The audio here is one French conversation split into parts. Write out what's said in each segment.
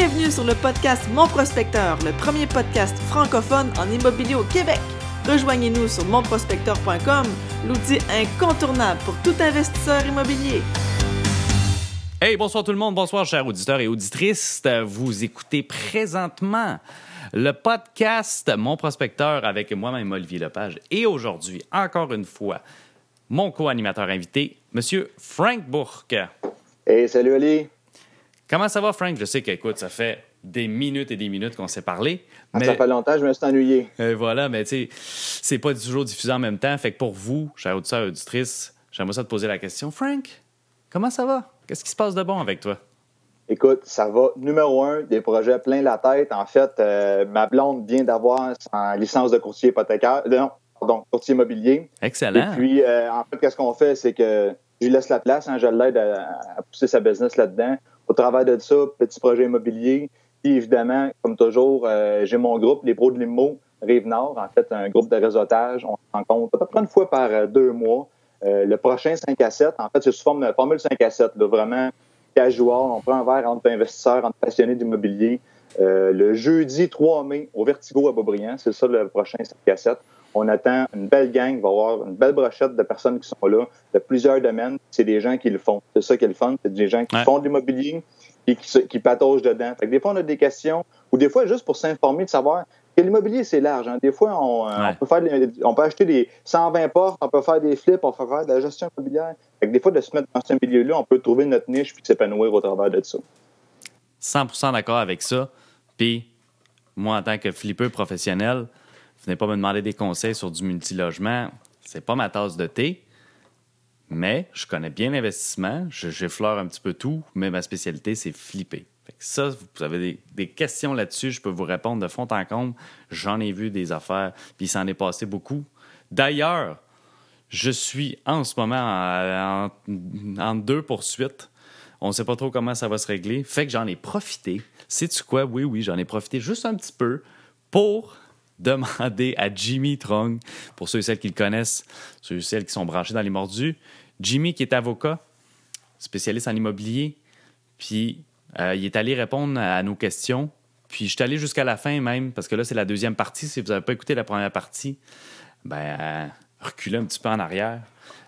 Bienvenue sur le podcast Mon Prospecteur, le premier podcast francophone en immobilier au Québec. Rejoignez-nous sur monprospecteur.com, l'outil incontournable pour tout investisseur immobilier. Hey, bonsoir tout le monde, bonsoir chers auditeurs et auditrices. Vous écoutez présentement le podcast Mon Prospecteur avec moi-même Olivier Lepage. Et aujourd'hui, encore une fois, mon co-animateur invité, Monsieur Frank Bourque. Hey, salut Ali. Comment ça va, Frank? Je sais qu'écoute, ça fait des minutes et des minutes qu'on s'est parlé. Ah, ça fait longtemps, je me suis ennuyé. Euh, voilà, mais tu sais, c'est pas toujours diffusé en même temps. Fait que pour vous, chers auditeurs et auditrices, j'aimerais ça te poser la question. Frank, comment ça va? Qu'est-ce qui se passe de bon avec toi? Écoute, ça va. Numéro un, des projets plein la tête. En fait, euh, ma blonde vient d'avoir sa licence de courtier hypothécaire. Euh, non, pardon, courtier immobilier. Excellent. Et puis, en fait, qu'est-ce qu'on fait? C'est que je lui laisse la place, hein, je l'aide à, à, pousser sa business là-dedans. Au travers de ça, petit projet immobilier. Puis évidemment, comme toujours, euh, j'ai mon groupe, les pros de l'IMO, Rive-Nord, en fait, un groupe de réseautage. On se rencontre à peu près une fois par euh, deux mois. Euh, le prochain 5 à 7, en fait, c'est sous forme de formule 5 à 7, là, vraiment casual. On prend un verre entre investisseurs, entre passionnés d'immobilier. Le jeudi 3 mai au Vertigo à Beaubriand, c'est ça le prochain 5 à 7. On attend une belle gang, il va y avoir une belle brochette de personnes qui sont là, de plusieurs domaines. C'est des gens qui le font. C'est ça qui est le fun. C'est des gens qui Ouais. font de l'immobilier et qui, qui dedans. Fait que des fois, on a des questions, ou des fois, juste pour s'informer, de savoir que l'immobilier, c'est large. hein. Des fois, on, euh, Ouais. on peut faire des- on peut acheter des 120 portes, on peut faire des flips, on peut faire de la gestion immobilière. Fait que des fois, de se mettre dans ce milieu-là, on peut trouver notre niche puis s'épanouir au travers de ça. 100% d'accord avec ça. Puis, moi, en tant que flipper professionnel, venez pas me demander des conseils sur du multilogement. C'est pas ma tasse de thé. Mais je connais bien l'investissement. Je- J'effleure un petit peu tout, mais ma spécialité, c'est flipper. Fait que ça, vous avez des, questions là-dessus, je peux vous répondre de fond en comble. J'en ai vu des affaires, puis il s'en est passé beaucoup. D'ailleurs, je suis en ce moment en, en- en deux poursuites. On ne sait pas trop comment ça va se régler. Fait que j'en ai profité. Sais-tu quoi? Oui, oui, j'en ai profité juste un petit peu pour demander à Jimmy Trong, pour ceux et celles qui le connaissent, ceux et celles qui sont branchés dans les mordus. Jimmy, qui est avocat, spécialiste en immobilier, puis euh, il est allé répondre à nos questions. Puis je suis allé jusqu'à la fin même, parce que là, c'est la deuxième partie. Si vous n'avez pas écouté la première partie, ben, euh, reculez un petit peu en arrière.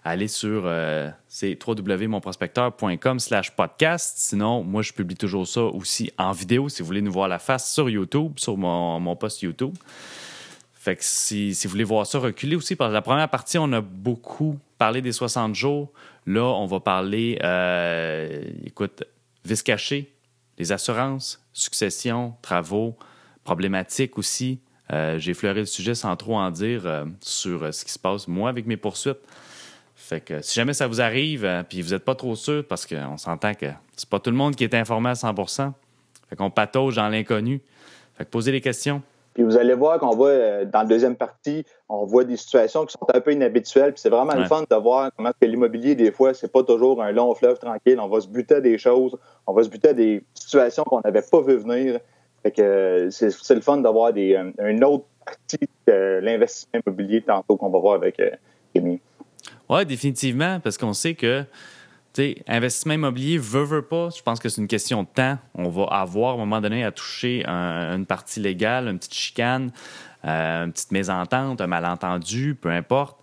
Allez sur euh, www.monprospecteur.com slash podcast. Sinon, moi, je publie toujours ça aussi en vidéo si vous voulez nous voir la face sur YouTube, sur mon, mon post YouTube. Fait que si, si vous voulez voir ça, reculez aussi. Parce que la première partie, on a beaucoup parlé des 60 jours. Là, on va parler, euh, écoute, vice caché, les assurances, succession, travaux, problématiques aussi. Euh, J'ai fleuré le sujet sans trop en dire euh, sur ce qui se passe, moi, avec mes poursuites. Fait que si jamais ça vous arrive, puis vous n'êtes pas trop sûr, parce qu'on s'entend que c'est pas tout le monde qui est informé à 100% Fait qu'on patauge dans l'inconnu. Fait que posez des questions. Puis vous allez voir qu'on voit euh, dans la deuxième partie, on voit des situations qui sont un peu inhabituelles. Puis c'est vraiment le fun de voir comment que l'immobilier, des fois, c'est pas toujours un long fleuve tranquille. On va se buter à des choses, on va se buter à des situations qu'on n'avait pas vu venir. Fait que euh, c'est le fun d'avoir des euh, une autre partie de l'investissement immobilier tantôt qu'on va voir avec Rémi. Oui, définitivement, parce qu'on sait que, tu sais, investissement immobilier, veut, veut pas, je pense que c'est une question de temps. On va avoir, à un moment donné, à toucher un- une partie légale, une petite chicane, euh, une petite mésentente, un malentendu, peu importe.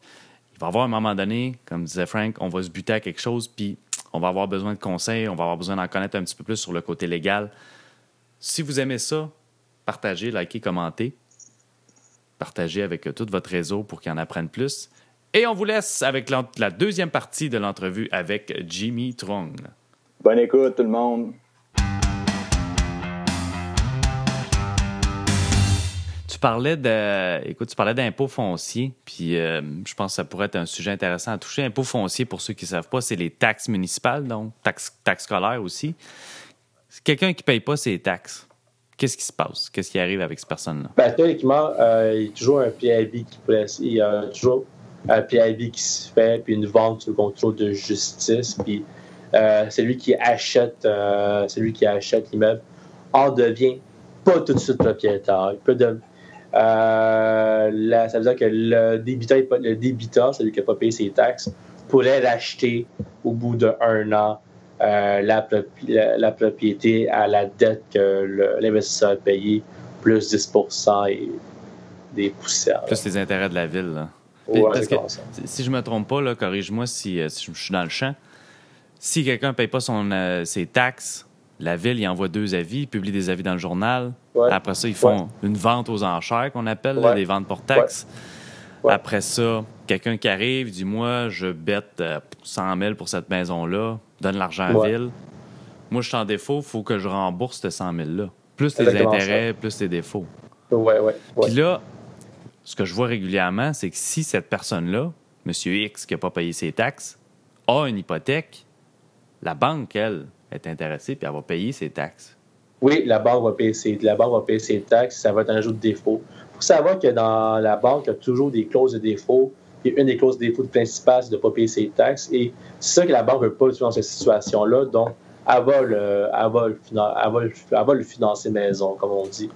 Il va y avoir un moment donné, comme disait Frank, on va se buter à quelque chose, puis on va avoir besoin de conseils, on va avoir besoin d'en connaître un petit peu plus sur le côté légal. Si vous aimez ça, partagez, likez, commentez. Partagez avec tout votre réseau pour qu'ils en apprennent plus. Et on vous laisse avec la deuxième partie de l'entrevue avec Jimmy Trong. Bonne écoute, tout le monde. Tu parlais de, écoute, tu parlais d'impôts fonciers, puis euh, je pense que ça pourrait être un sujet intéressant à toucher. Impôts fonciers, pour ceux qui ne savent pas, c'est les taxes municipales, donc taxes, taxes scolaires aussi. C'est Quelqu'un qui ne paye pas ses taxes, qu'est-ce qui se passe? Qu'est-ce qui arrive avec cette personne-là? Ben, théoriquement, euh, il y a toujours un PIB qui presse. Il y a toujours un PIB qui se fait, puis une vente sous le contrôle de justice. Puis euh, celui qui achète, euh, celui qui achète l'immeuble en devient pas tout de suite propriétaire. Il peut de- euh, là, ça veut dire que le débiteur, le débiteur, celui qui n'a pas payé ses taxes, pourrait l'acheter au bout d'un an euh, la, la- propriété à la dette que l'investisseur a payé, plus 10 et des poussières. Plus les intérêts de la ville. là. Puis, parce que-. Si- je me trompe pas, corrige-moi si, euh, si je suis dans le champ. Si quelqu'un ne paye pas son, euh, ses taxes, la ville il envoie deux avis, il publie des avis dans le journal. Ouais. Après ça, ils font une vente aux enchères qu'on appelle, là, des ventes pour taxes. Après ça, quelqu'un qui arrive, dit Moi, je bête euh, 100 000 pour cette maison-là, donne l'argent à la ville. Moi, je suis en défaut, il faut que je rembourse ce 100 000-là. Plus les intérêts, plus les défauts. Ouais, ouais. Puis là, ce que je vois régulièrement, c'est que si cette personne-là, M. X, qui n'a pas payé ses taxes, a une hypothèque, la banque, elle, est intéressée, puis elle va payer ses taxes. Oui, la banque va payer ses, la banque va payer ses taxes, ça va être un ajout de défaut. Il faut savoir que dans la banque, il y a toujours des clauses de défaut. Et une des clauses de défaut principales, c'est de ne pas payer ses taxes. Et c'est ça que la banque ne veut pas dans cette situation-là. Donc, elle va, le, elle, va le elle va le- elle va le financer maison, comme on dit.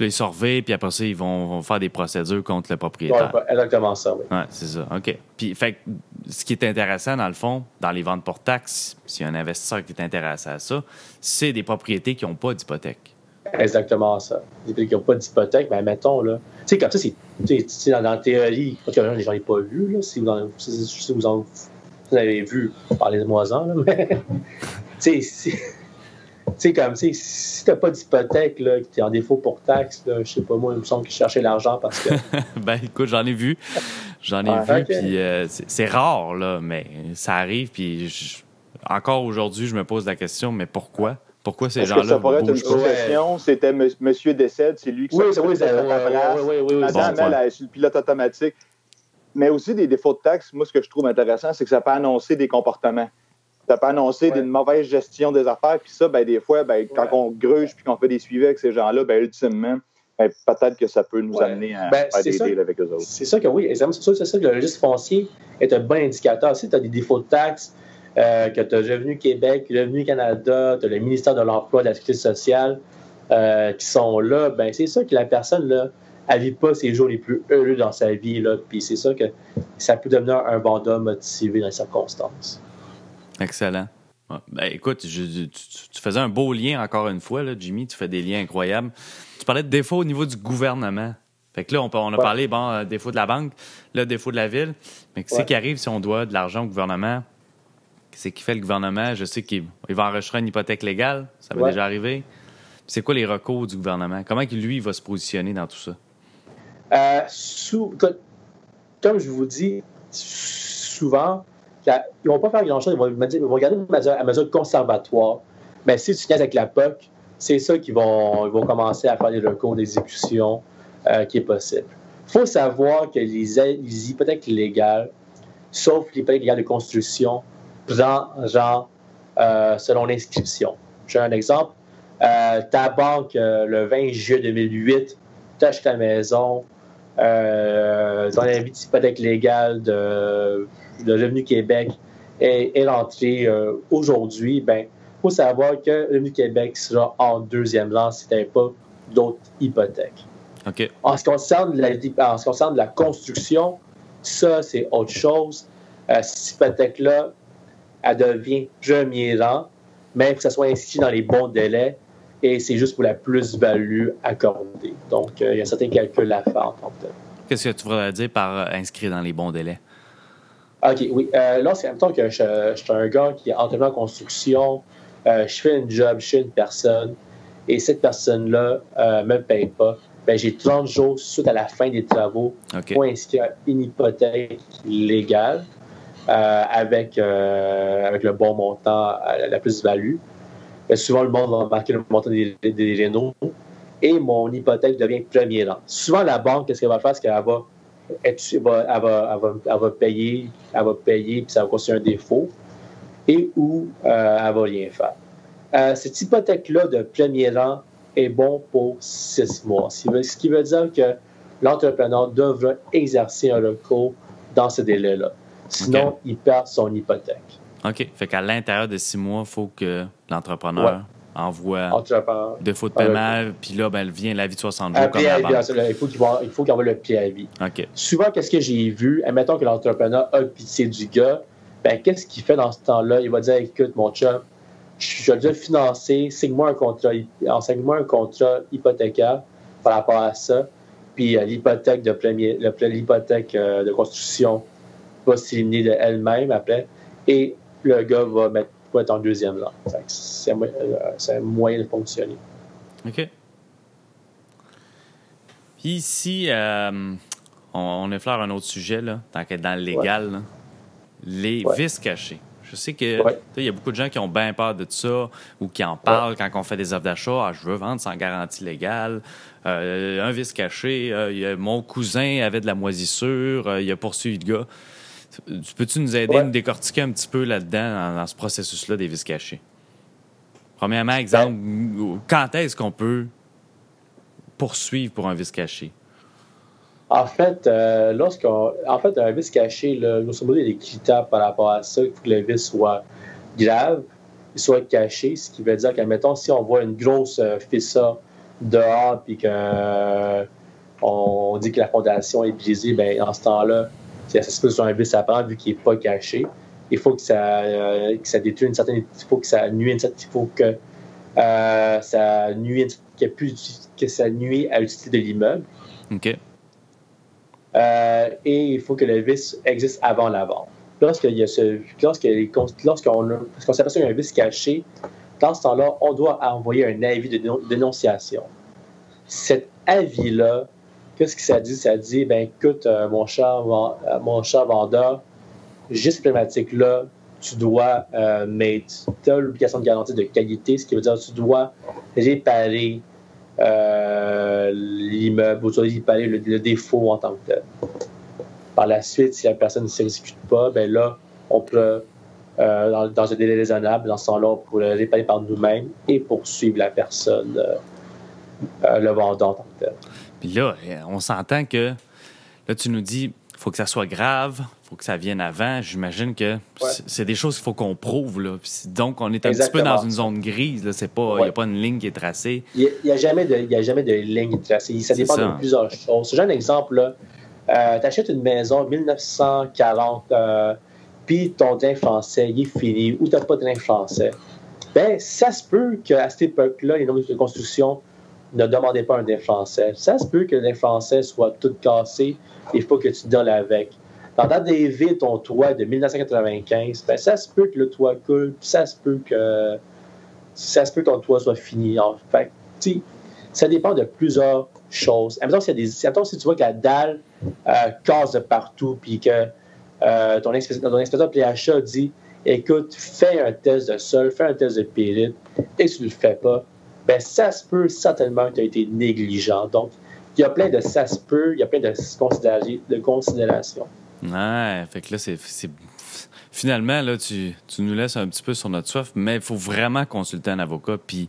Puis ils surveillent, puis après ça, ils vont, vont faire des procédures contre le Ouais, propriétaire. exactement ça, oui. Ouais, c'est ça. OK. Puis, fait que, ce qui est intéressant, dans le fond, dans les ventes pour taxes, s'il y a un investisseur qui est intéressé à ça, c'est des propriétés qui n'ont pas d'hypothèque. Exactement ça. Les pays qui n'ont pas d'hypothèque, ben mettons, là. Tu sais, comme ça, c'est. Dans, dans la théorie, en tout cas, j'en ai pas vu, là. Si vous en, si, vous, en, vous avez vu, parlez-moi-en, là. Mais, tu sais, sais, comme, tu sais, si t'as pas d'hypothèque, là, que t'es en défaut pour taxe, là, je sais pas, moi, il me semble qu'ils cherchaient l'argent parce que. ben, écoute, j'en ai vu. J'en ai Ah, vu, puis euh, c'est rare, là, mais ça arrive, puis je- encore aujourd'hui, je me pose la question, mais pourquoi? Pourquoi ces gens-là ça pourrait être une? C'était M. Monsieur décède, c'est lui qui Oui, s'occupe oui, oui, paperasse. oui, oui, oui, oui, Madame, bon, elle, elle est sur le pilote automatique. Mais aussi des défauts de taxes, moi, ce que je trouve intéressant, c'est que ça peut annoncer des comportements. Ça peut annoncer Ouais. une mauvaise gestion des affaires. Puis ça, ben, des fois, ben, quand Ouais. on gruge puis qu'on fait des suivis avec ces gens-là, ben, ultimement, ben, peut-être que ça peut nous Ouais. amener à Ben, faire des ça. deals avec eux autres. C'est ça que oui. C'est sûr ça que le registre foncier est un bon indicateur. Si tu as des défauts de taxes, euh, que tu as Revenu Québec, Revenu Canada, tu as le ministère de l'Emploi de la Sécurité sociale euh, qui sont là, ben c'est ça que la personne là, elle vit pas ses jours les plus heureux dans sa vie. Là, puis c'est ça que ça peut devenir un bandat motivé dans les circonstances. Excellent. Ouais. Ben, écoute, je- tu, faisais un beau lien encore une fois, là, Jimmy. Tu fais des liens incroyables. Tu parlais de défauts au niveau du gouvernement. Fait que là, on, peut- on a Ouais. parlé, bon, euh, défaut de la banque, là, défaut de la ville. Mais qu'est-ce Ouais. qui arrive si on doit de l'argent au gouvernement? Qu'est-ce qui fait le gouvernement? Je sais qu'il il va enregistrer une hypothèque légale. Ça va déjà arriver. C'est quoi les recours du gouvernement? Comment lui, va se positionner dans tout ça? Euh, sous- comme je vous dis, souvent, ils ne vont pas faire grand-chose. Ils vont, ils vont regarder une à mesure conservatoire. Mais si tu niaises avec la POC, c'est ça qu'ils vont, vont commencer à faire des recours d'exécution euh, qui est possible. Il faut savoir que les, les hypothèques légales, sauf l'hypothèque légale de construction, prend genre euh, selon l'inscription. J'ai un exemple. Euh, ta banque, le 20 juillet 2008, t'achètes ta maison, ton avis d'hypothèque légale de, de Revenu Québec est, est rentré euh, aujourd'hui, ben, faut savoir que Revenu Québec sera en deuxième rang si tu pas d'autres hypothèques. En ce, qui concerne la, en ce qui concerne la construction, ça, c'est autre chose. Euh, cette hypothèque-là, elle devient premier rang, mais il faut que ça soit inscrit dans les bons délais et c'est juste pour la plus-value accordée. Donc, euh, il y a certains calculs à faire en tant que tel. Qu'est-ce que tu voudrais dire par inscrit dans les bons délais? OK, oui. Euh, même temps que je, je suis un gars qui est entrepreneur en construction. euh, je fais une job chez une personne et cette personne-là ne me paye pas. Ben, j'ai 30 jours suite à la fin des travaux pour inscrire une hypothèque légale euh, avec, euh, avec le bon montant, euh, la plus-value. Ben, souvent, le monde va marquer le montant des, des, des rénaux et mon hypothèque devient premier rang. Souvent, la banque, qu'est-ce qu'elle va faire? C'est qu'elle va, elle va, elle va, elle va, elle va payer, elle va payer, puis ça va constituer un défaut, et ou euh, elle va rien faire. Euh, cette hypothèque-là de premier rang est bon pour six mois. Ce qui veut, dire que l'entrepreneur devra exercer un recours dans ce délai-là. Sinon, il perd son hypothèque. OK. Fait qu'à l'intérieur de six mois, il faut que l'entrepreneur envoie défaut de Ah, paiement, puis là, ben, vient l'avis de 60 Un jours comme la banque. il faut qu'il il faut qu'il envoie le préavis. OK. Souvent, qu'est-ce que j'ai vu? Admettons que l'entrepreneur a pitié du gars. Ben, qu'est-ce qu'il fait dans ce temps-là? Il va dire Écoute, mon chum, je dois financer, signe-moi un contrat, enseigne-moi un contrat hypothécaire par rapport à ça. Puis euh, l'hypothèque de premier, l'hypothèque euh, de construction va s'éliminer de elle-même après. Et le gars va, mettre, va être en deuxième là. C'est un moyen de fonctionner. OK. Puis ici, euh, on, effleure un autre sujet, là, tant qu'être dans le légal, les vis cachés. Je sais qu'il il y a beaucoup de gens qui ont bien peur de ça ou qui en parlent quand on fait des offres d'achat. Ah, je veux vendre sans garantie légale. Euh, un vice caché. Euh, mon cousin avait de la moisissure. il a poursuivi le gars. Peux-tu nous aider à nous décortiquer un petit peu là-dedans, dans, ce processus-là des vis cachés? Premièrement, exemple, quand est-ce qu'on peut poursuivre pour un vice caché? En fait, euh, lorsqu'on. En fait, un vice caché, là, grosso modo, il critères par rapport à ça. Il faut que le vice soit grave, il soit caché, ce qui veut dire qu'admettons, si on voit une grosse euh, fissure dehors, puis qu'on euh, on dit que la fondation est brisée, ben en ce temps-là, ça se peut sur un vice à prendre vu qu'il n'est pas caché. Il faut que ça, que ça détruise une certaine. Il faut que ça nuise Il faut que ça nuise que ça nuit à l'utilité de l'immeuble. OK. Euh, et il faut que le vice existe avant la vente. Lorsqu'il y a ce, lorsqu'on, lorsqu'on s'aperçoit qu'il y a un vice caché, dans ce temps-là, on doit envoyer un avis de dénonciation. Cet avis-là, qu'est-ce que ça dit? Ça dit, ben écoute, euh, mon, cher, euh, mon cher vendeur, j'ai cette problématique-là, tu dois mettre, tu as l'obligation de garantie de qualité, ce qui veut dire que tu dois réparer euh, l'immeuble, ou réparer le, défaut en tant que tel. Par la suite, si la personne ne s'exécute pas, ben là, on peut, euh, dans, un délai raisonnable, dans ce temps-là, on peut le réparer par nous-mêmes et poursuivre la personne, euh, le vendeur en tant que tel. Puis là, on s'entend que, là, tu nous dis, il faut que ça soit grave, faut que ça vienne avant. J'imagine que c'est des choses qu'il faut qu'on prouve. Là. donc, on est un petit peu dans une zone grise. Il n'y a pas une ligne qui est tracée. Il n'y a, jamais de, a jamais de ligne tracée. Ça dépend de plusieurs choses. J'ai un exemple. Là. Euh, tu achètes une maison 1940, euh, puis ton train français il est fini, ou tu n'as pas de train français. Ben, ça se peut qu'à cette époque-là, les normes de construction ne demandaient pas un français. Ça se peut que français soit tout cassé. Il faut que tu donnes avec. Dans des villes, ton toit de 1995, ben, ça se peut que le toit coule, ça se peut que ça se peut que ton toit soit fini. En fait, ça dépend de plusieurs choses. Admettons, si, si tu vois que la dalle euh, casse de partout, puis que euh, ton, inspecteur, ton inspecteur PHA dit écoute, fais un test de sol, fais un test de périte, et tu ne le fais pas, ben ça se peut certainement que tu as été négligent. Donc, il y a plein de ça se peut, il y a plein de, de considérations. Ouais, fait que là, c'est. Finalement, là, tu, tu, nous laisses un petit peu sur notre soif, mais il faut vraiment consulter un avocat puis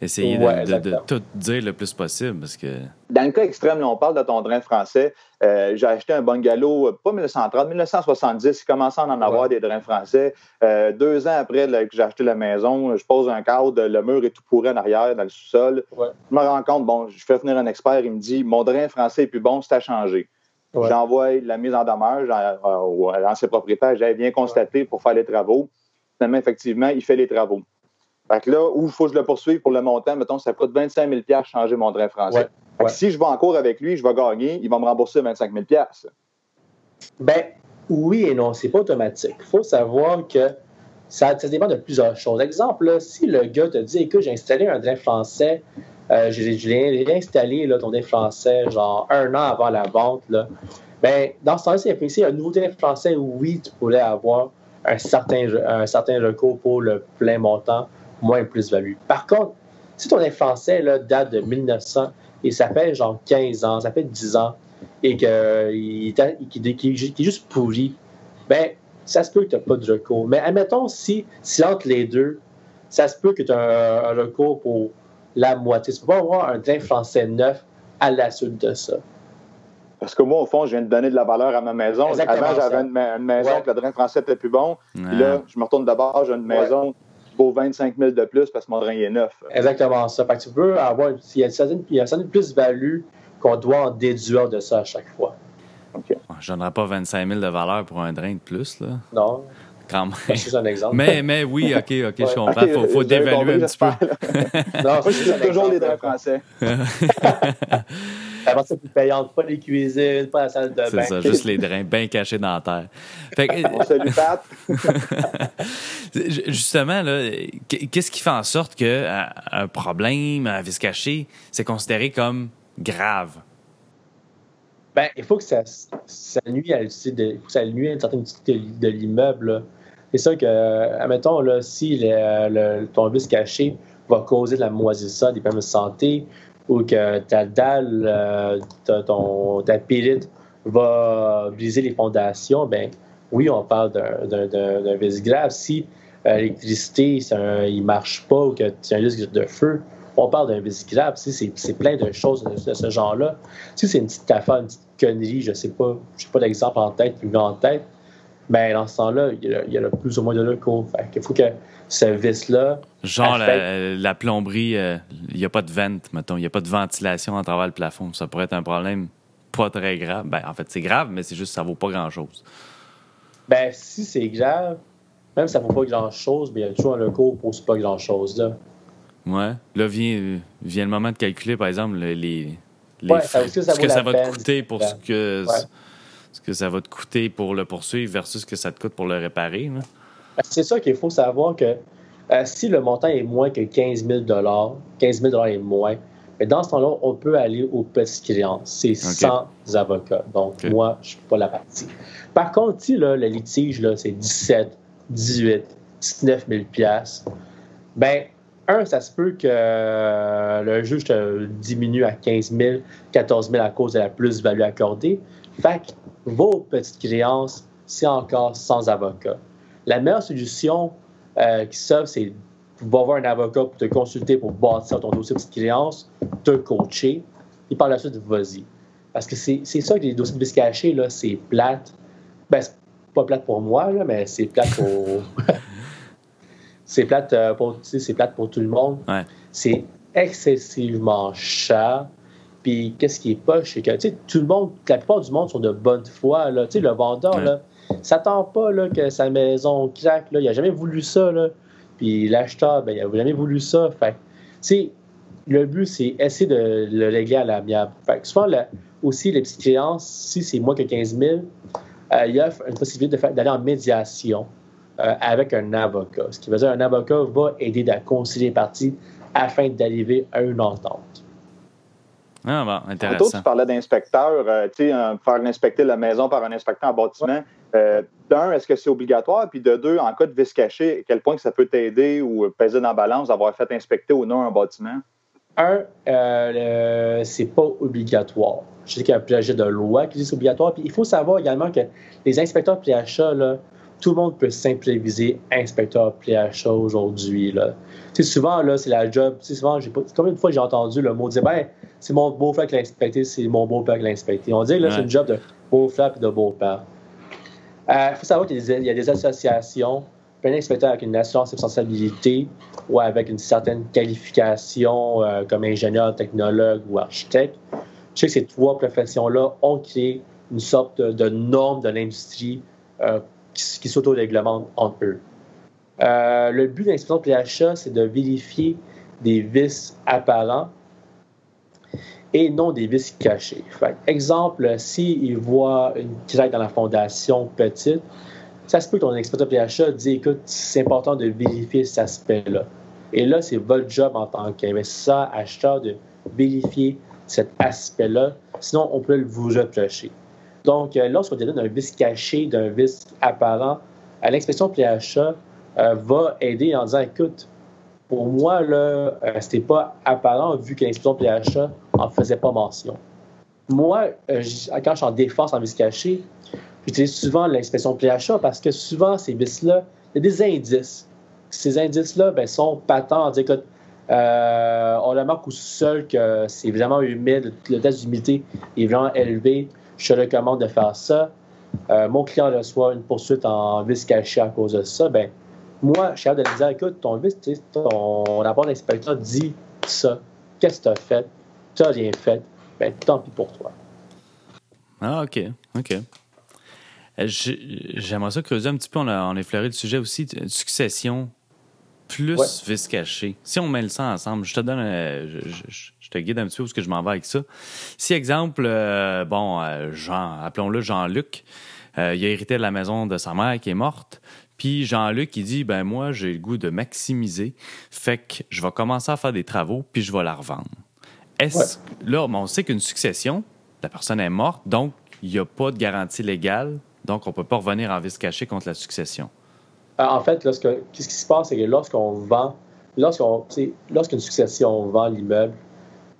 essayer de, tout dire le plus possible parce que. Dans le cas extrême, là, on parle de ton drain français. Euh, j'ai acheté un bungalow, pas 1930, 1970. Il commençait à en avoir des drains français. Euh, deux ans après que j'ai acheté la maison, je pose un cadre, le mur est tout pourri en arrière, dans le sous-sol. Je me rends compte, bon, je fais venir un expert, il me dit mon drain français est plus bon, c'est à changer. J'envoie la mise en demeure à l'ancien propriétaire. J'avais bien constaté pour faire les travaux. Finalement, effectivement, il fait les travaux. Fait que là, où il faut que je le poursuive pour le montant, mettons, ça coûte 25 000 changer mon drain français. si je vais en cours avec lui, je vais gagner, il va me rembourser 25 000 Ben, oui et non, c'est pas automatique. Il faut savoir que ça, dépend de plusieurs choses. Exemple, si le gars te dit, écoute, j'ai installé un drain français euh, je, l'ai réinstallé, là, ton français, genre un an avant la vente. Là. Ben, dans ce temps-là, si un nouveau téléphone français, oui, tu pourrais avoir un certain, un certain recours pour le plein montant, moins plus-value. Par contre, si ton français là, date de 1900 et ça fait genre 15 ans, ça fait 10 ans, et qu'il est, juste pourri, ben, ça se peut que tu n'as pas de recours. Mais admettons, si, si entre les deux, ça se peut que tu as un recours pour la moitié. Tu ne peux pas avoir un train français neuf à la suite de ça. Parce que moi, au fond, je viens de donner de la valeur à ma maison. Avant, j'avais une, maison que le drain français était plus bon. là, je me retourne d'abord, j'ai une maison vaut 25 000 de plus parce que mon drain est neuf. Exactement ça. Fait que tu peux avoir. Il y a une certaine, plus-value qu'on doit en déduire de ça à chaque fois. Je ne donnerai pas 25 000 de valeur pour un drain de plus. Là. Non. quand même. C'est juste un exemple. Mais, mais oui, OK, OK, je comprends. Il faut, dévaluer un petit peu. non, je c'est toujours les là. français. Plus payante, pas les cuisines, pas la salle de bain. C'est ça, juste les drains bien cachés dans la terre. Fait que, On salue Pat. Justement, qu'est-ce qui fait en sorte qu'un un problème, un vice caché, c'est considéré comme grave? Ben, il faut que ça, ça nuit à l'utilité de, il faut que ça nuit à une certaine utilité de, l'immeuble. C'est ça que, euh, admettons, là, si le, le- ton vice caché va causer de la moisissure, des problèmes de santé, ou que ta dalle, euh, ta, ton, ta pyrite va briser les fondations, ben oui, on parle d'un- vice grave. Si euh, l'électricité, il marche pas ou que tu as un risque de feu, on parle d'un vice grave. Si c'est plein de choses de, ce genre-là. Si c'est une petite affaire, une petite connerie, je sais pas, je sais pas d'exemple en tête vient en tête, ben dans ce temps-là, il y a, le plus ou moins de locaux. Fait faut que ce vice-là, Genre, la, la plomberie, euh, il n'y a pas de vente, mettons, il n'y a pas de ventilation à travers le plafond. Ça pourrait être un problème pas très grave. Ben, en fait, c'est grave, mais c'est juste que ça vaut pas grand-chose. ben si c'est grave, même si ça vaut pas grand-chose, ben il y a toujours un local pour pas grand-chose là. Ouais. Là, vient, vient le moment de calculer, par exemple, le- les, les Ouais, frais- aussi, ça ce vaut que ça va te coûter pour ce que, Ouais. ce que ça va te coûter pour le poursuivre versus ce que ça te coûte pour le réparer. là. Ben, C'est ça qu'il faut savoir que euh, si le montant est moins que 15 000 15 000 est moins, mais dans ce temps-là, on peut aller aux petites créances. C'est sans avocat. Donc, moi, je ne suis pas la partie. Par contre, si là, le litige, là, c'est 17, 18, 19 000 ben, un, ça se peut que euh, le juge te diminue à 15 000, 14 000 à cause de la plus-value accordée. Fait que vos petites créances, c'est encore sans avocat. La meilleure solution euh, qui s'offre, c'est va voir un avocat pour te consulter pour bâtir ton dossier de petite créance, te coacher, et par la suite, vas-y. Parce que c'est ça que les dossiers de bis cachés, là, c'est plate. Ben, c'est pas plate pour moi, là, mais c'est plate pour. c'est plate, euh, pour, plate pour tout le monde. Ouais. C'est excessivement cher. Puis qu'est-ce qui est poche, c'est que tout le monde, la plupart du monde sont de bonne foi. Là. Le vendeur, Ouais. là, s'attend pas là, que sa maison craque. Là. Il n'a jamais voulu ça. Là. Puis l'acheteur, ben, il n'a jamais voulu ça. Le but, c'est essayer de le régler à l'amiable. Fait souvent, la- aussi, les petites créances, si c'est moins que 15 000, euh, il y a une possibilité d'aller en médiation euh, avec un avocat. Ce qui veut dire qu'un avocat va aider à concilier les parties afin d'arriver à une entente. Ah, bon, Tantôt, intéressant. tu parlais d'inspecteur, euh, tu sais, euh, faire inspecter la maison par un inspecteur en bâtiment. Euh, D'un, est-ce que c'est obligatoire? Puis de deux, en cas de vice caché, à quel point que ça peut t'aider ou peser dans la balance d'avoir fait inspecter ou non un bâtiment? Un, euh, c'est pas obligatoire. Je sais qu'il y a un projet de loi qui dit que c'est obligatoire. Puis il faut savoir également que les inspecteurs PHA, là, tout le monde peut s'improviser inspecteur PHA aujourd'hui. Sais, souvent, là, c'est la job. Tu sais, souvent, j'ai pas, combien de fois j'ai entendu le mot dire ben, c'est mon beau-frère qui l'a inspecté, c'est mon beau-père qui l'a inspecté. On dit que là, c'est une job de beau-frère et de beau-père. Il faut savoir qu'il y a des- il y a des associations, un inspecteur avec une assurance responsabilité ou avec une certaine qualification euh, comme ingénieur, technologue ou architecte. Je sais que ces trois professions-là ont créé une sorte de, de norme de l'industrie euh, qui, qui s'auto-réglemente entre eux. Euh, le but de l'inspection PHA, c'est de vérifier des vices apparents et non des vices cachés. Exemple, s'il voit une craque dans la fondation petite, ça se peut que ton inspecteur PHA dit écoute, c'est important de vérifier cet aspect-là. Et là, c'est votre job en tant qu'investisseur, acheteur, de vérifier cet aspect-là. Sinon, on peut vous reprocher. Donc, euh, lorsqu'on donne d'un vice caché, d'un vice apparent, à l'inspection PHA euh, va aider en disant écoute, pour moi, là, euh, c'était pas apparent vu que l'inspection PHA en faisait pas mention. Moi, euh, quand je suis en défense en vice caché, j'utilise souvent l'inspection PHA parce que souvent, ces vices-là, il y a des indices. Ces indices-là ben, sont patents. On dit, écoute, on remarque au sol que c'est vraiment humide, le test d'humidité est vraiment élevé. Je te recommande de faire ça. Mon client reçoit une poursuite en vice caché à cause de ça. Ben, moi, je suis capable de dire, écoute, ton ton rapport d'inspecteur dit ça. Qu'est-ce que tu as fait? Tu n'as rien fait? Ben, tant pis pour toi. Ah, OK. OK. Euh, j'ai- J'aimerais ça creuser un petit peu. On a, on a effleuré le sujet aussi. Succession plus Ouais. vice caché. Si on met le ça ensemble, je te donne, un- je, je- je te guide un petit peu où est-ce que je m'en vais avec ça. Si, exemple, euh, bon, euh, Jean, appelons-le Jean-Luc, euh, il a hérité de la maison de sa mère qui est morte. Puis Jean-Luc, il dit, ben moi, j'ai le goût de maximiser. Fait que je vais commencer à faire des travaux, puis je vais la revendre. Est-ce, là, on sait qu'une succession, la personne est morte, donc il n'y a pas de garantie légale, donc on ne peut pas revenir en vice caché contre la succession. Euh, En fait, lorsque, qu'est-ce qui se passe, c'est que lorsqu'on vend, lorsqu'on, lorsqu'une succession vend l'immeuble,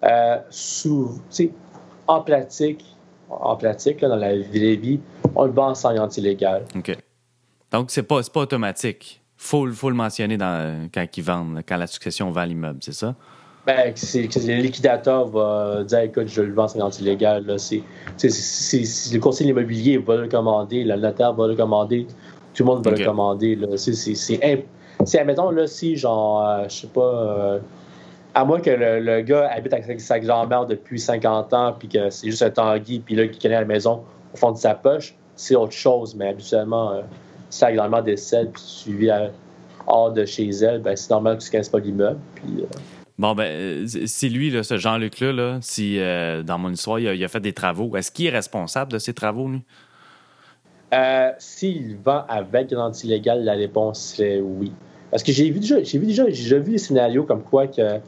euh, sous, en pratique, en pratique, là, dans la vraie vie, on le vend sans garantie légale. Donc, c'est pas, pas automatique. Il faut, faut le mentionner dans, quand ils vendent, quand la succession vend l'immeuble, c'est ça? Ben, c'est, que le liquidateur va dire écoute, je le vends c'est, c'est- le conseiller immobilier va le commander, le notaire va le commander, tout le monde va le commander. C'est, imp- admettons, là, si, genre, euh, je sais pas, euh, à moins que le, le gars habite avec sa grand-mère depuis 50 ans, puis que c'est juste un tanguy, puis là, qu'il connaît la maison au fond de sa poche, c'est autre chose. Mais habituellement, euh, grand-mère décède, puis tu vis à- hors de chez elle, ben, c'est normal que tu ne connaisses pas l'immeuble. Puis, euh, Bon, ben, euh, si lui, là, ce Jean-Luc-là, là, si euh, dans mon histoire, il a, il a fait des travaux, est-ce qu'il est responsable de ces travaux, lui? Euh, S'il vend avec garantie légale, la réponse serait oui. Parce que j'ai vu déjà, j'ai vu déjà, j'ai déjà vu des scénarios comme quoi que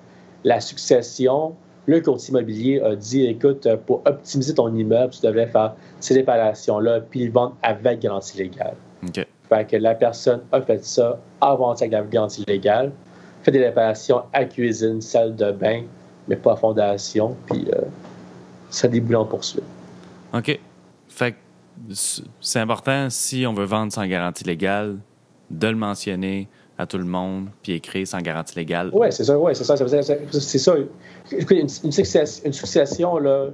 la succession, le courtier immobilier a dit écoute, pour optimiser ton immeuble, tu devrais faire ces réparations-là, puis le vendre avec garantie légale. OK. Fait que la personne a fait ça avant avec la garantie légale, fait des réparations à cuisine, salle de bain, mais pas à fondation, puis euh, ça déboule en poursuite. OK. Fait que c'est important, si on veut vendre sans garantie légale, de le mentionner à tout le monde, puis écrire sans garantie légale. Oui, c'est ça, ouais, c'est ça. C'est ça. Une, une succession, une succession, là,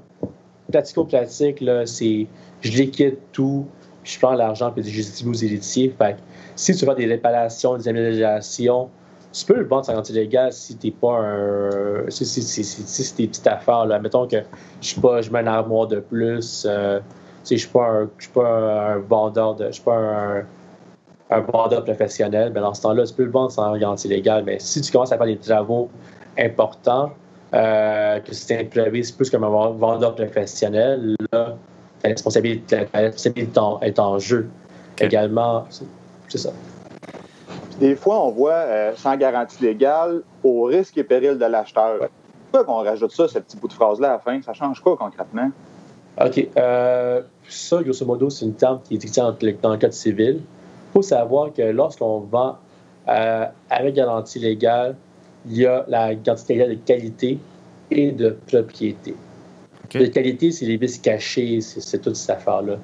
pratico-pratique, là, c'est je liquide tout, puis je prends l'argent, puis je distribue aux héritiers. Fait que si tu fais des réparations, des améliorations, tu peux le vendre sans garantie légale si t'es pas un. Si, si, si, si, c'est des petites affaires, là. Mettons que je sais pas, je mets un armoire de plus, euh, tu je suis pas un, suis pas un, vendeur de. Je suis pas un un vendeur professionnel, ben dans ce temps-là, tu peux le vendre sans garantie légale. Mais si tu commences à faire des travaux importants, euh, que c'est imprévu, c'est plus comme un vendeur professionnel, là, ta responsabilité, est en, est en jeu. Également, c'est ça. Des fois, on voit euh, sans garantie légale au risque et péril de l'acheteur. Pourquoi qu'on rajoute ça, ce petit bout de phrase-là à la fin? Ça change quoi concrètement? OK. Euh, ça, grosso modo, c'est une terme qui est utilisée dans le- dans le code civil. Il faut savoir que lorsqu'on vend euh, avec garantie légale, il y a la garantie légale de qualité et de propriété. OK. De qualité, c'est les vices cachés, c'est toute cette affaire-là.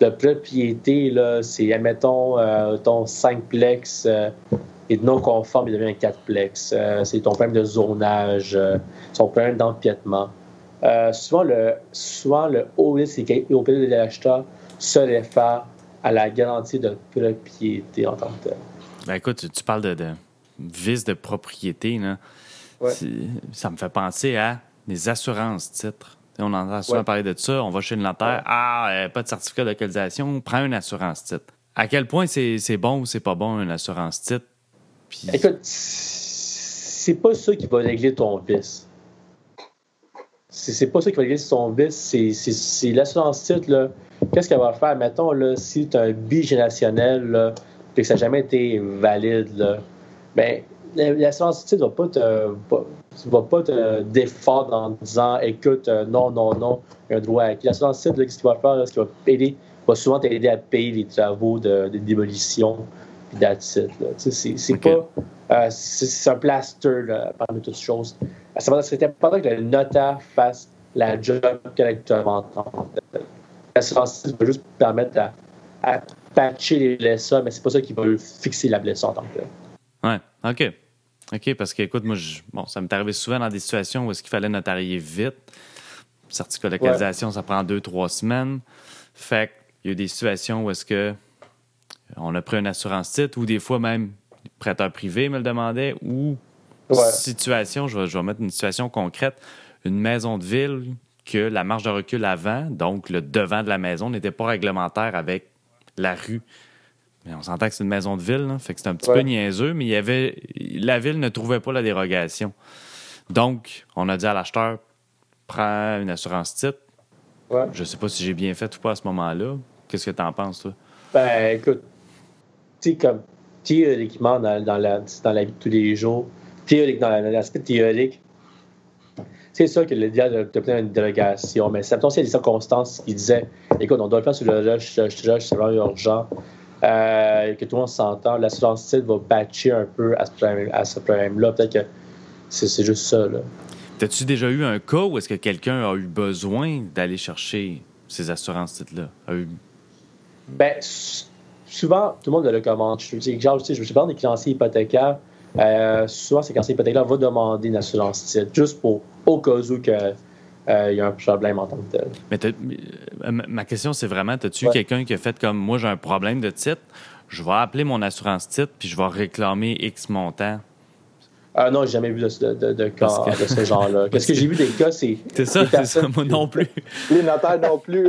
De propriété, là, c'est, admettons, euh, ton 5plex euh, est non conforme, il devient un 4plex. Euh, c'est ton problème de zonage, euh, son problème d'empiètement. Souvent, le, souvent, le haut risque et de l'acheteur se réfère à la garantie de propriété en tant que telle. Ben écoute, tu, tu parles de, de vice de propriété, là. Ouais. Ça me fait penser à des assurances titres. On entend souvent Ouais. parler de ça. On va chez le notaire. Ah, euh, pas de certificat de localisation. Prends une assurance titre. À quel point c'est bon ou c'est pas bon une assurance titre? Puis, Écoute, c'est pas ça qui va régler ton vice. C'est pas ça qui va régler ton vice, c'est- l'assurance titre, là. Qu'est-ce qu'elle va faire? Mettons, là, si tu as un bigénérationnel, là, puis que ça n'a jamais été valide, là, ben, l'assurance titre va pas te, va, va pas te défendre en disant, écoute, euh, non, non, non, il y a un droit à acquis. L'assurance titre, qu'est-ce qu'il va faire? ce qu'il va aider, va souvent t'aider à payer les travaux de, de démolition, puis sais, C'est c'est Ok. pas. Euh, c'est un plaster là, parmi toutes choses. C'est important que le notaire fasse la job correctement. L'assurance va juste permettre à, à patcher les blessures, mais c'est pas ça qui va fixer la blessure en tant que telle. Ouais, OK. OK, parce que, écoute, moi, je- bon, ça m'est arrivé souvent dans des situations où est-ce qu'il fallait notarier vite. Certificat de localisation, ça prend deux, trois semaines. Fait qu'il y a eu des situations où est-ce que on a pris une assurance titre ou des fois même prêteur privé me le demandait ou Ouais. situation, je vais, je vais mettre une situation concrète, une maison de ville que la marge de recul avant, donc le devant de la maison, n'était pas réglementaire avec la rue. Mais on s'entend que c'est une maison de ville, là, fait que c'est un petit Ouais. peu niaiseux, mais il y avait, la ville ne trouvait pas la dérogation. Donc, on a dit à l'acheteur, prends une assurance titre. Ouais. Je sais pas si j'ai bien fait ou pas à ce moment-là. Qu'est-ce que tu en penses, toi? Ben, écoute, tu sais, comme théoriquement, dans, dans, la, dans la vie de tous les jours, théorique, dans la- dans l'aspect théorique, c'est sûr que le diable d'obtenir une délégation, mais c'est s'il y a des circonstances qui disaient écoute, on doit le faire sur le rush, le rush, c'est vraiment urgent, euh, que tout le monde s'entend, l'assurance titre va patcher un peu à ce problème- à ce problème-là. Peut-être que c'est c'est juste ça. Là. T'as-tu déjà eu un cas où est-ce que quelqu'un a eu besoin d'aller chercher ces assurances titres-là? Eu- Ben, souvent, tout le monde le recommande. Je, genre, je je parle des créanciers hypothécaires. Euh, souvent, ces créanciers hypothécaires vont demander une assurance titre, juste pour au cas où que, il y a un problème en tant que tel. Mais euh, ma- question, c'est vraiment, as-tu Ouais. quelqu'un qui a fait comme moi, j'ai un problème de titre, je vais appeler mon assurance titre, puis je vais réclamer X montant? Ah non, j'ai jamais vu de, de, de, de cas que- de ce genre-là. Qu'est-ce que j'ai vu des cas, c'est. C'est ça, c'est ça, moi non plus. Les notaires non plus.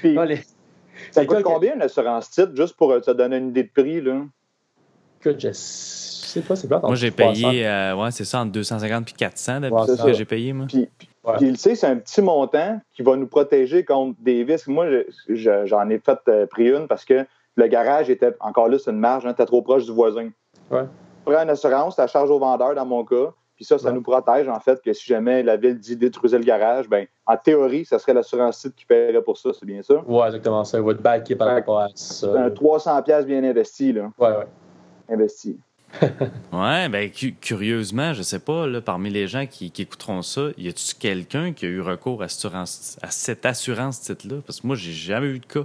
Puis, Non, les- ça coûte combien une assurance titre, juste pour euh, te donner une idée de prix? Là? Écoute, je sais pas, c'est Moi, j'ai payé, euh, ouais, c'est ça, entre 250 et 400 d'habitude Ouais, que j'ai payé, moi. Puis, puis- Ouais. puis, tu sais, c'est un petit montant qui va nous protéger contre des risques. Moi, je- je- j'en ai fait euh, pris une parce que le garage était, encore là, c'est une marge, hein, t'es trop proche du voisin. Ouais. Prends une assurance, tu la charges au vendeur dans mon cas, puis ça, ça Ouais. nous protège, en fait, que si jamais la ville dit détruisez le garage, ben en théorie, ça serait l'assurance site qui paierait pour ça, c'est bien ça? Ouais, exactement ça. Va te backer par rapport à ça. C'est un 300$ piastres bien investi, là. Ouais, ouais. Investi. Ouais, ben cu- curieusement, je sais pas, là, parmi les gens qui, qui écouteront ça, y a-tu quelqu'un qui a eu recours à, assurance- à cette assurance titre-là? Parce que moi, j'ai jamais eu de cas.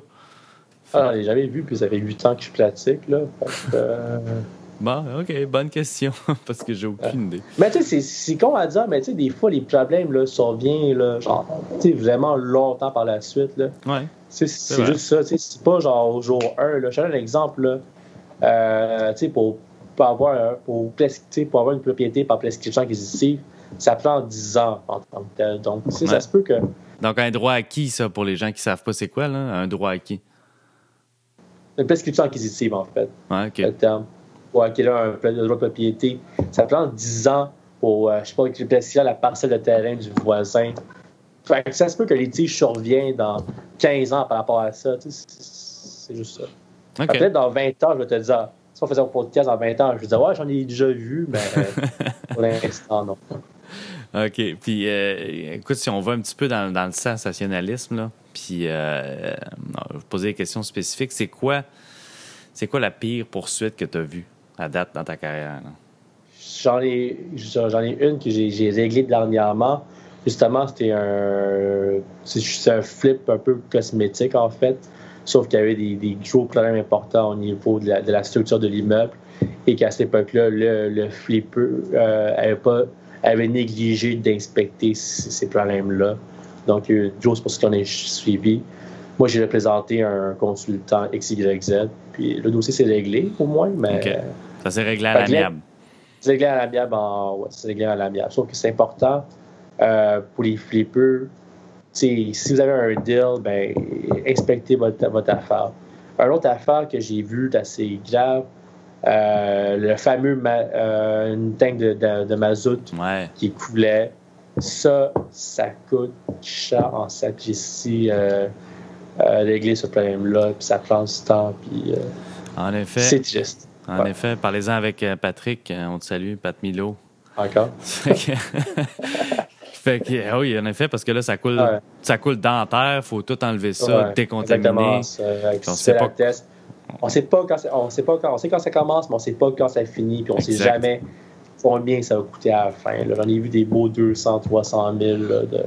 Ah, je l'ai jamais vu, puis ça fait 8 ans que je pratique, là. Fait euh, Bon, OK, bonne question, parce que j'ai aucune idée. Mais tu sais, c'est- c'est con à dire, mais tu sais, des fois, les problèmes, là, surviennent, là, genre, tu sais, vraiment longtemps par la suite, là. Ouais. C'est juste ça, tu sais, c'est pas genre au jour 1, là. Je te donne un exemple, là. Euh, pour, pour avoir, pour, pour avoir une propriété par prescription acquisitive, ça prend 10 ans en tant que tel. Donc, Ouais. ça se peut que. Donc, un droit acquis, ça, pour les gens qui savent pas c'est quoi, là, un droit acquis? Une prescription acquisitive, en fait. Ouais, OK. le terme, pour acquérir un droit de propriété. Ça prend 10 ans pour, euh, je sais pas, récupérer la parcelle de terrain du voisin. Fait que ça se peut que les litiges surviennent dans 15 ans par rapport à ça. c'est juste ça. Peut-être dans 20 ans, je vais te dire, si on faisait un podcast dans 20 ans, je vais dire, ouais, j'en ai déjà vu, mais pour l'instant, non. OK. Puis, euh, écoute, si on va un petit peu dans, dans le sensationnalisme, là, puis euh, non, je vais vous poser des questions spécifiques. C'est quoi, c'est quoi la pire poursuite que tu as vue à date dans ta carrière? J'en ai, j'en ai une que j'ai j'ai réglée dernièrement. Justement, c'était un, c'est c'est un flip un peu cosmétique, en fait. Sauf qu'il y avait des, des gros problèmes importants au niveau de la, de la structure de l'immeuble et qu'à cette époque-là, le, le flipper euh, avait, pas, avait négligé d'inspecter ces problèmes-là. Donc, il y a eu pour ce qu'on a suivi. Moi, j'ai représenté un consultant XYZ, puis le dossier s'est réglé au moins, mais. Ça s'est réglé à l'amiable. c'est réglé à l'amiable en. Ouais, c'est réglé à l'amiable. Sauf que c'est important euh, pour les flippers. Si vous avez un deal, ben, inspectez votre, votre affaire. Un autre affaire que j'ai vu d'assez grave, euh, le fameux ma- euh, une tank de, de, de mazout Ouais. qui coulait. Ça, ça coûte cher en sacristi euh, euh, régler ce problème-là, puis ça prend du temps, puis En effet, c'est triste. en ouais. effet, parlez-en avec Patrick. On te salue, Pat Milo. Encore. Fait que- ah oui, en effet, parce que là, ça coule, Ouais. ça coule dans la terre, faut tout enlever ça, Ouais, décontaminer. On sait pas- test. On sait pas quand on sait pas quand on sait quand ça commence, mais on sait pas quand ça finit, puis on sait Exact. jamais combien ça va coûter à la fin. là. J'en ai vu des beaux 200, 300 000 là, de,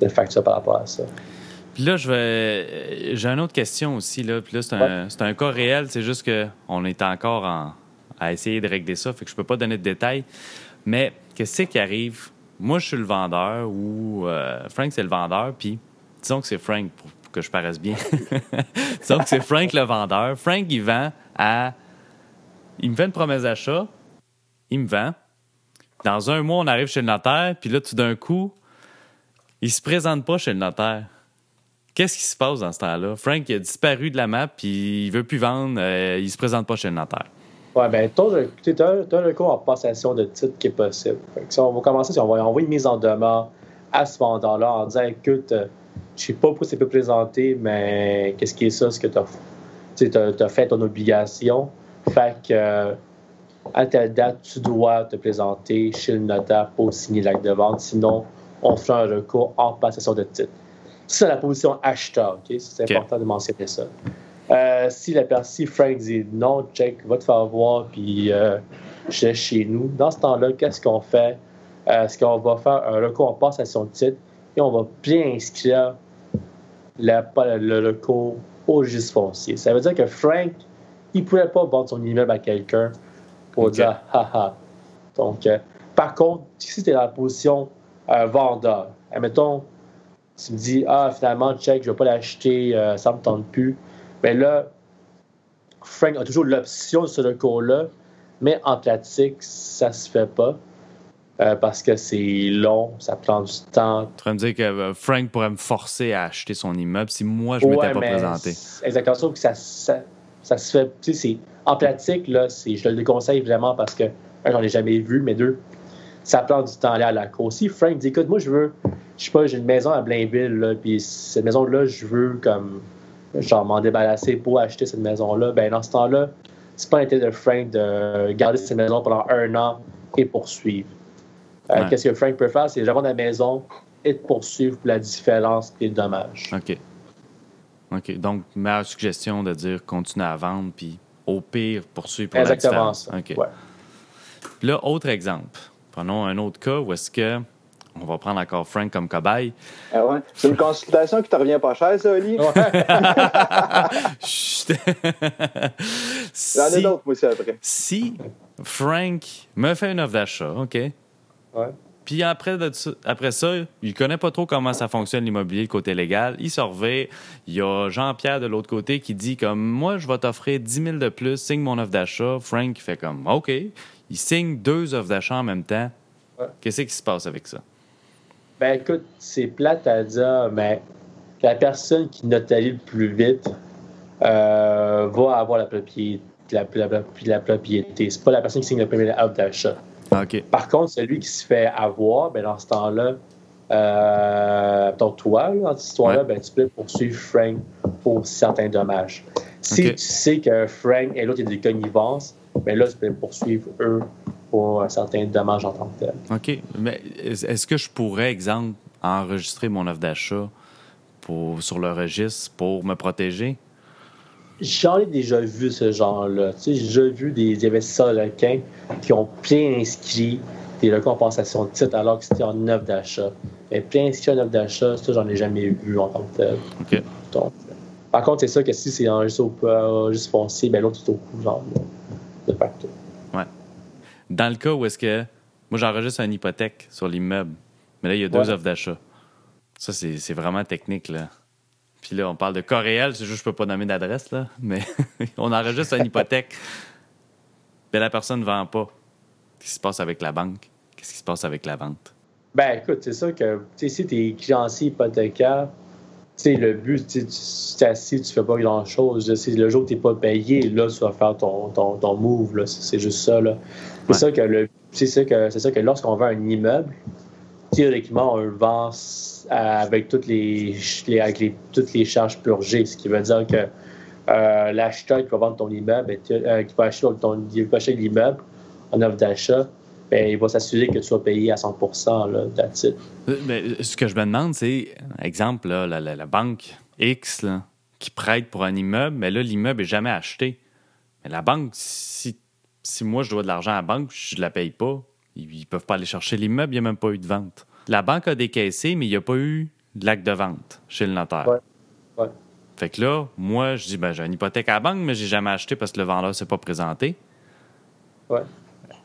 de factures par rapport à ça. Puis là, je vais. euh, J'ai une autre question aussi. Là. Puis là, c'est un, c'est un cas réel. C'est juste qu'on est encore en- à essayer de régler ça. Fait que je peux pas donner de détails. Mais qu'est-ce qui arrive? Moi, je suis le vendeur ou euh, Frank, c'est le vendeur. Puis disons que c'est Frank pour, que je paraisse bien. disons que c'est Frank le vendeur. Frank, il vend à. Il me fait une promesse d'achat. Il me vend. Dans un mois, on arrive chez le notaire. Puis là, tout d'un coup, il se présente pas chez le notaire. Qu'est-ce qui se passe dans ce temps-là? Frank il a disparu de la map, puis il veut plus vendre, euh, il se présente pas chez le notaire. Ouais, ben, tu as, un recours en passation de titre qui est possible. Fait que si on va commencer, si on va envoyer une mise en demeure à ce vendeur-là en disant écoute, euh, je sais pas pourquoi c'est pas présenté, mais qu'est-ce qui est ça, ce que tu as, as, fait ton obligation. Fait que euh, à telle date, tu dois te présenter chez le notaire pour signer l'acte de vente. Sinon, on fait un recours en passation de titre. C'est la position acheteur, OK? C'est important de mentionner ça. Euh, si la personne, Frank dit non, check, va te faire voir, puis euh, je laisse chez nous, dans ce temps-là, qu'est-ce qu'on fait? Est-ce qu'on va faire un recours en passation de titre et on va bien inscrire le recours au registre foncier. Ça veut dire que Frank, il ne pouvait pas vendre son immeuble à quelqu'un pour dire haha. Donc, euh, par contre, si tu es dans la position vendeur, admettons, tu me dis ah, finalement, check, je ne vais pas l'acheter, ça ne me tente plus mais là, Frank a toujours l'option de ce recours-là, mais en pratique, ça se fait pas. Euh, parce que c'est long, ça prend du temps. Tu vas me dire que euh, Frank pourrait me forcer à acheter son immeuble si moi je ne m'étais pas présenté. Exactement, sauf que ça, ça, se fait. Tu sais, en pratique, là, je te le déconseille vraiment parce que, un, j'en ai jamais vu, mais deux, ça prend du temps à aller à la cour. Si Frank dit, écoute, moi, je veux, je sais pas, j'ai une maison à Blainville, puis cette maison-là, je veux comme genre m'en débarrasser pour acheter cette maison-là, ben dans ce temps-là, c'est pas l'intérêt de Frank de garder cette maison pendant un an et poursuivre. Euh, qu'est-ce que Frank peut faire? C'est de la maison et de poursuivre pour la différence et le dommage. OK. OK. Donc, meilleure suggestion de dire continuer à vendre, puis au pire, poursuivre pour la différence. Exactement. OK. Là, autre exemple. Prenons un autre cas où est-ce que on va prendre encore Frank comme cobaye. Ah ouais. C'est une consultation qui te revient pas cher, ça, Oli? Ouais. J'en ai d'autres, moi aussi, après. Si Frank me fait une offre d'achat, OK? Ouais. Puis après, après ça, il connaît pas trop comment ça fonctionne l'immobilier, le côté légal. Il se revêt. Il y a Jean-Pierre de l'autre côté qui dit comme moi, je vais t'offrir 10 000 de plus, signe mon offre d'achat. Frank fait comme OK. Il signe deux offres d'achat en même temps. Qu'est-ce qui se passe avec ça? Ben écoute, c'est plate à dire, mais la personne qui notarie le plus vite euh, va avoir la propriété. La, la, propriété. C'est pas la personne qui signe le premier acte d'achat. Par contre, celui qui se fait avoir, ben dans ce temps-là, euh, ton toi, dans cette histoire-là, ben, tu peux poursuivre Frank pour certains dommages. Si tu sais que Frank et l'autre, a des connivences, ben là, tu peux poursuivre eux pour certains dommages en tant que tel. OK. Mais est-ce que je pourrais, exemple, enregistrer mon offre d'achat sur le registre pour me protéger? J'en ai déjà vu ce genre-là. Tu sais, j'ai déjà vu des investisseurs requins qui ont bien inscrit des recompensations de titres alors que c'était en offre d'achat. Mais bien inscrit en offre d'achat, ça, j'en ai jamais vu en tant que tel. OK. Donc, par contre, c'est ça que si c'est en juste, juste foncier, ben l'autre, c'est au coup, genre, de facto. Dans le cas où est-ce que moi j'enregistre une hypothèque sur l'immeuble, mais là il y a deux offres d'achat. Ça, c'est vraiment technique, là. Puis là, on parle de cas réel, c'est juste que je peux pas nommer d'adresse, là, mais on enregistre une hypothèque. Mais la personne ne vend pas. Qu'est-ce qui se passe avec la banque? Qu'est-ce qui se passe avec la vente? Ben écoute, c'est ça que si tu es créancier hypothécaire, le but, tu es assis, tu fais pas grand-chose. Le jour où tu n'es pas payé, là, tu vas faire ton, ton, ton move. C'est juste ça. C'est ça que le c'est ça que c'est ça que lorsqu'on vend un immeuble, théoriquement, on le vend avec toutes les, avec toutes les charges purgées, ce qui veut dire que euh, l'acheteur qui va vendre ton immeuble, euh, qui va acheter, ton, acheter l'immeuble en offre d'achat, ben, il va s'assurer que tu sois payé à 100% là, euh, Mais ce que je me demande, c'est, exemple, la, banque X qui prête pour un immeuble, mais là, l'immeuble n'est jamais acheté. Mais la banque, si, si moi, je dois de l'argent à la banque, je ne la paye pas, ils ne peuvent pas aller chercher l'immeuble, il n'y a même pas eu de vente. La banque a décaissé, mais il n'y a pas eu de l'acte de vente chez le notaire. Ouais. Fait que là, moi, je dis, ben, j'ai une hypothèque à la banque, mais j'ai jamais acheté parce que le vendeur ne s'est pas présenté. Ouais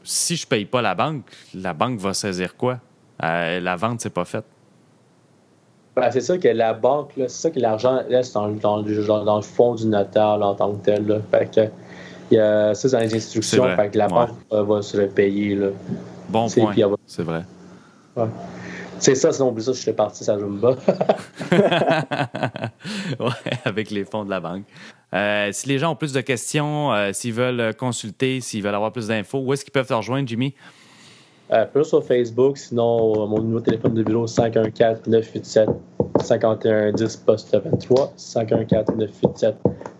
si je paye pas la banque, la banque va saisir quoi? Euh, la vente, c'est pas faite. Ben, c'est ça que la banque, c'est ça que l'argent reste dans, dans, dans, le fond du notaire en tant que tel. Fait que, il y a ça dans les instructions, fait que la banque va se le payer. Là. Bon point. C'est vrai. Ouais. C'est ça, sinon, oublie ça, je suis parti, ça Zumba. ouais, avec les fonds de la banque. Euh, si les gens ont plus de questions, euh, s'ils veulent consulter, s'ils veulent avoir plus d'infos, où est-ce qu'ils peuvent te rejoindre, Jimmy? Euh, plus sur Facebook, sinon mon numéro de téléphone de bureau 514-987-5110 poste 23.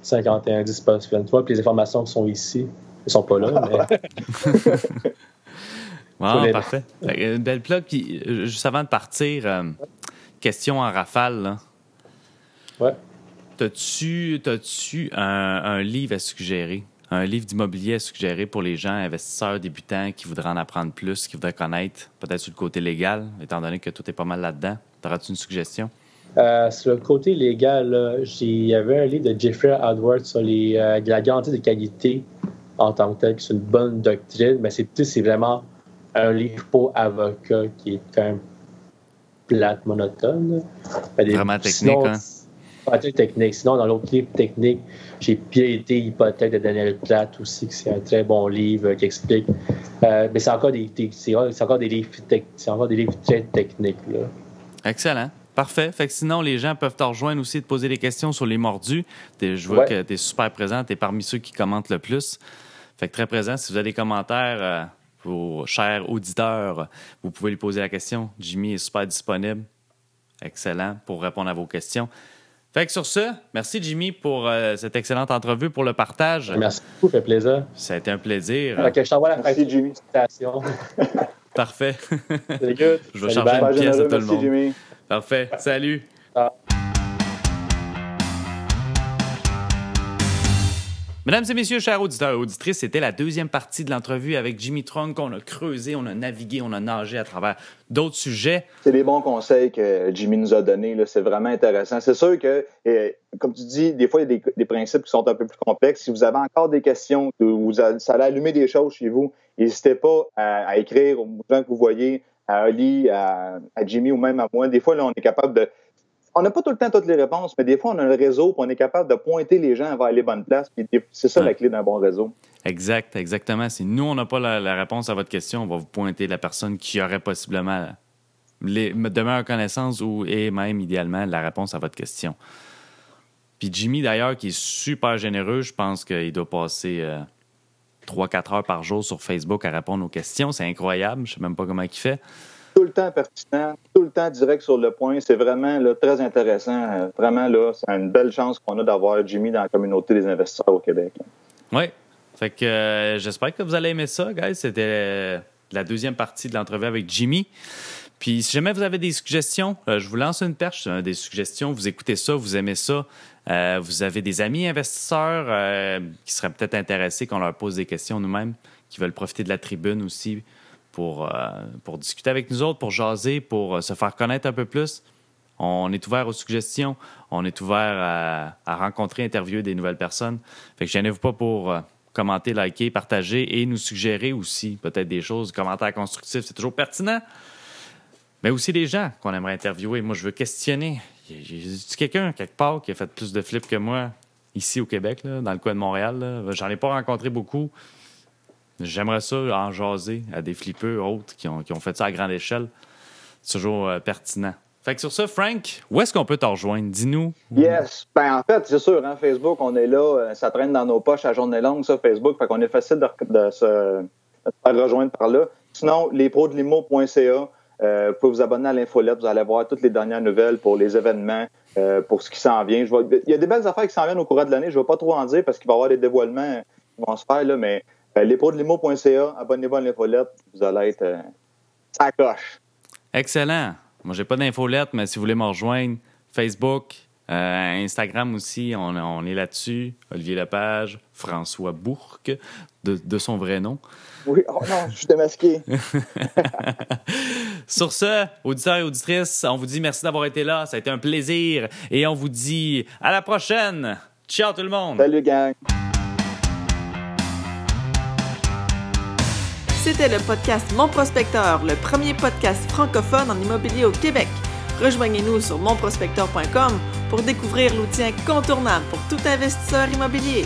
514-987-5110 poste 23. Puis les informations qui sont ici, elles ne sont pas là, mais. wow, parfait. Une belle plug. Puis, juste avant de partir, question en rafale. Là. Ouais. T'as-tu, tu un, un, livre à suggérer? Un livre d'immobilier à suggérer pour les gens investisseurs débutants qui voudraient en apprendre plus, qui voudraient connaître, peut-être sur le côté légal, étant donné que tout est pas mal là-dedans. T'auras-tu une suggestion? Euh, sur le côté légal, il y avait un livre de Jeffrey Edwards sur les, euh, la garantie de qualité en tant que tel, qui est une bonne doctrine, mais c'est, c'est vraiment un livre pour avocats qui est quand même plate, monotone. Vraiment technique, hein? Technique. Sinon, dans l'autre livre technique, j'ai Piété, hypothèque de Daniel Platt aussi, qui c'est un très bon livre qui explique. Euh, mais c'est encore des, c'est encore des livres c'est encore des livres très techniques. Là. Excellent. Parfait. Fait que sinon, les gens peuvent te rejoindre aussi, de poser des questions sur les mordus. Je vois que tu es super présent, tu es parmi ceux qui commentent le plus. Fait que très présent. Si vous avez des commentaires, euh, vos chers auditeurs, vous pouvez lui poser la question. Jimmy est super disponible. Excellent pour répondre à vos questions. Fait que sur ce, merci Jimmy pour euh, cette excellente entrevue, pour le partage. Merci beaucoup, ça fait plaisir. Ça a été un plaisir. Ok, je t'envoie la merci, Jimmy. Parfait. good. Je vais changer une pièce à tout le monde. Jimmy. Parfait. Salut. Mesdames et messieurs, chers auditeurs et auditrices, c'était la deuxième partie de l'entrevue avec Jimmy Trunk. On a creusé, on a navigué, on a nagé à travers d'autres sujets. C'est des bons conseils que Jimmy nous a donnés. C'est vraiment intéressant. C'est sûr que, comme tu dis, des fois, il y a des, principes qui sont un peu plus complexes. Si vous avez encore des questions, vous, ça allait allumer des choses chez vous, n'hésitez pas à, écrire aux gens que vous voyez, à Ali, à, Jimmy ou même à moi. Des fois, on est capable de on n'a pas tout le temps toutes les réponses, mais des fois, on a le réseau, puis on est capable de pointer les gens vers les bonnes places. C'est ça la clé d'un bon réseau. Exact, exactement. Si nous, on n'a pas la, réponse à votre question, on va vous pointer la personne qui aurait possiblement les, de meilleures connaissances ou et même idéalement la réponse à votre question. Puis Jimmy, d'ailleurs, qui est super généreux, je pense qu'il doit passer 3-4 euh, heures par jour sur Facebook à répondre aux questions. C'est incroyable. Je ne sais même pas comment il fait tout le temps pertinent, tout le temps direct sur le point. C'est vraiment très intéressant. Euh, vraiment, là, c'est une belle chance qu'on a d'avoir Jimmy dans la communauté des investisseurs au Québec. Oui. Fait que euh, j'espère que vous allez aimer ça, guys. C'était euh, la deuxième partie de l'entrevue avec Jimmy. Puis si jamais vous avez des suggestions, je vous lance une perche, des suggestions, vous écoutez ça, vous aimez ça, vous avez des amis investisseurs qui seraient peut-être intéressés qu'on leur pose des questions nous-mêmes, qui veulent profiter de la tribune aussi pour, euh, pour discuter avec nous autres, pour jaser, pour euh, se faire connaître un peu plus. On est ouvert aux suggestions. On est ouvert à, rencontrer, interviewer des nouvelles personnes. Fait que gênez-vous pas pour euh, commenter, liker, partager et nous suggérer aussi peut-être des choses. Commentaires constructifs, c'est toujours pertinent. Mais aussi des gens qu'on aimerait interviewer. Moi, je veux questionner. A quelqu'un quelque part qui a fait plus de flips que moi ici au Québec, dans le coin de Montréal? J'en ai pas rencontré beaucoup. J'aimerais ça en jaser à des flippeux autres qui ont, fait ça à grande échelle. C'est toujours euh, pertinent. Fait que sur ça, Frank, où est-ce qu'on peut te rejoindre? Dis-nous. Yes. Ben, en fait, c'est sûr, hein, Facebook, on est là, euh, ça traîne dans nos poches à journée longue, ça, Facebook. Fait qu'on est facile de, se, faire rejoindre par là. Sinon, limo.ca, euh, vous pouvez vous abonner à l'infolette, vous allez voir toutes les dernières nouvelles pour les événements, pour ce qui s'en vient. il y a des belles affaires qui s'en viennent au cours de l'année. Je ne vais pas trop en dire parce qu'il va y avoir des dévoilements qui vont se faire, là, mais euh, limo.ca, abonnez-vous à l'infolette, vous allez être euh, coche. Excellent. Moi, j'ai pas d'infolette, mais si vous voulez me rejoindre, Facebook, euh, Instagram aussi, on, est là-dessus. Olivier Lepage, François Bourque, de, son vrai nom. Oui, oh non, je suis démasqué. Sur ce, auditeurs et auditrices, on vous dit merci d'avoir été là. Ça a été un plaisir. Et on vous dit à la prochaine. Ciao tout le monde. Salut, gang. C'était le podcast Mon Prospecteur, le premier podcast francophone en immobilier au Québec. Rejoignez-nous sur monprospecteur.com pour découvrir l'outil incontournable pour tout investisseur immobilier.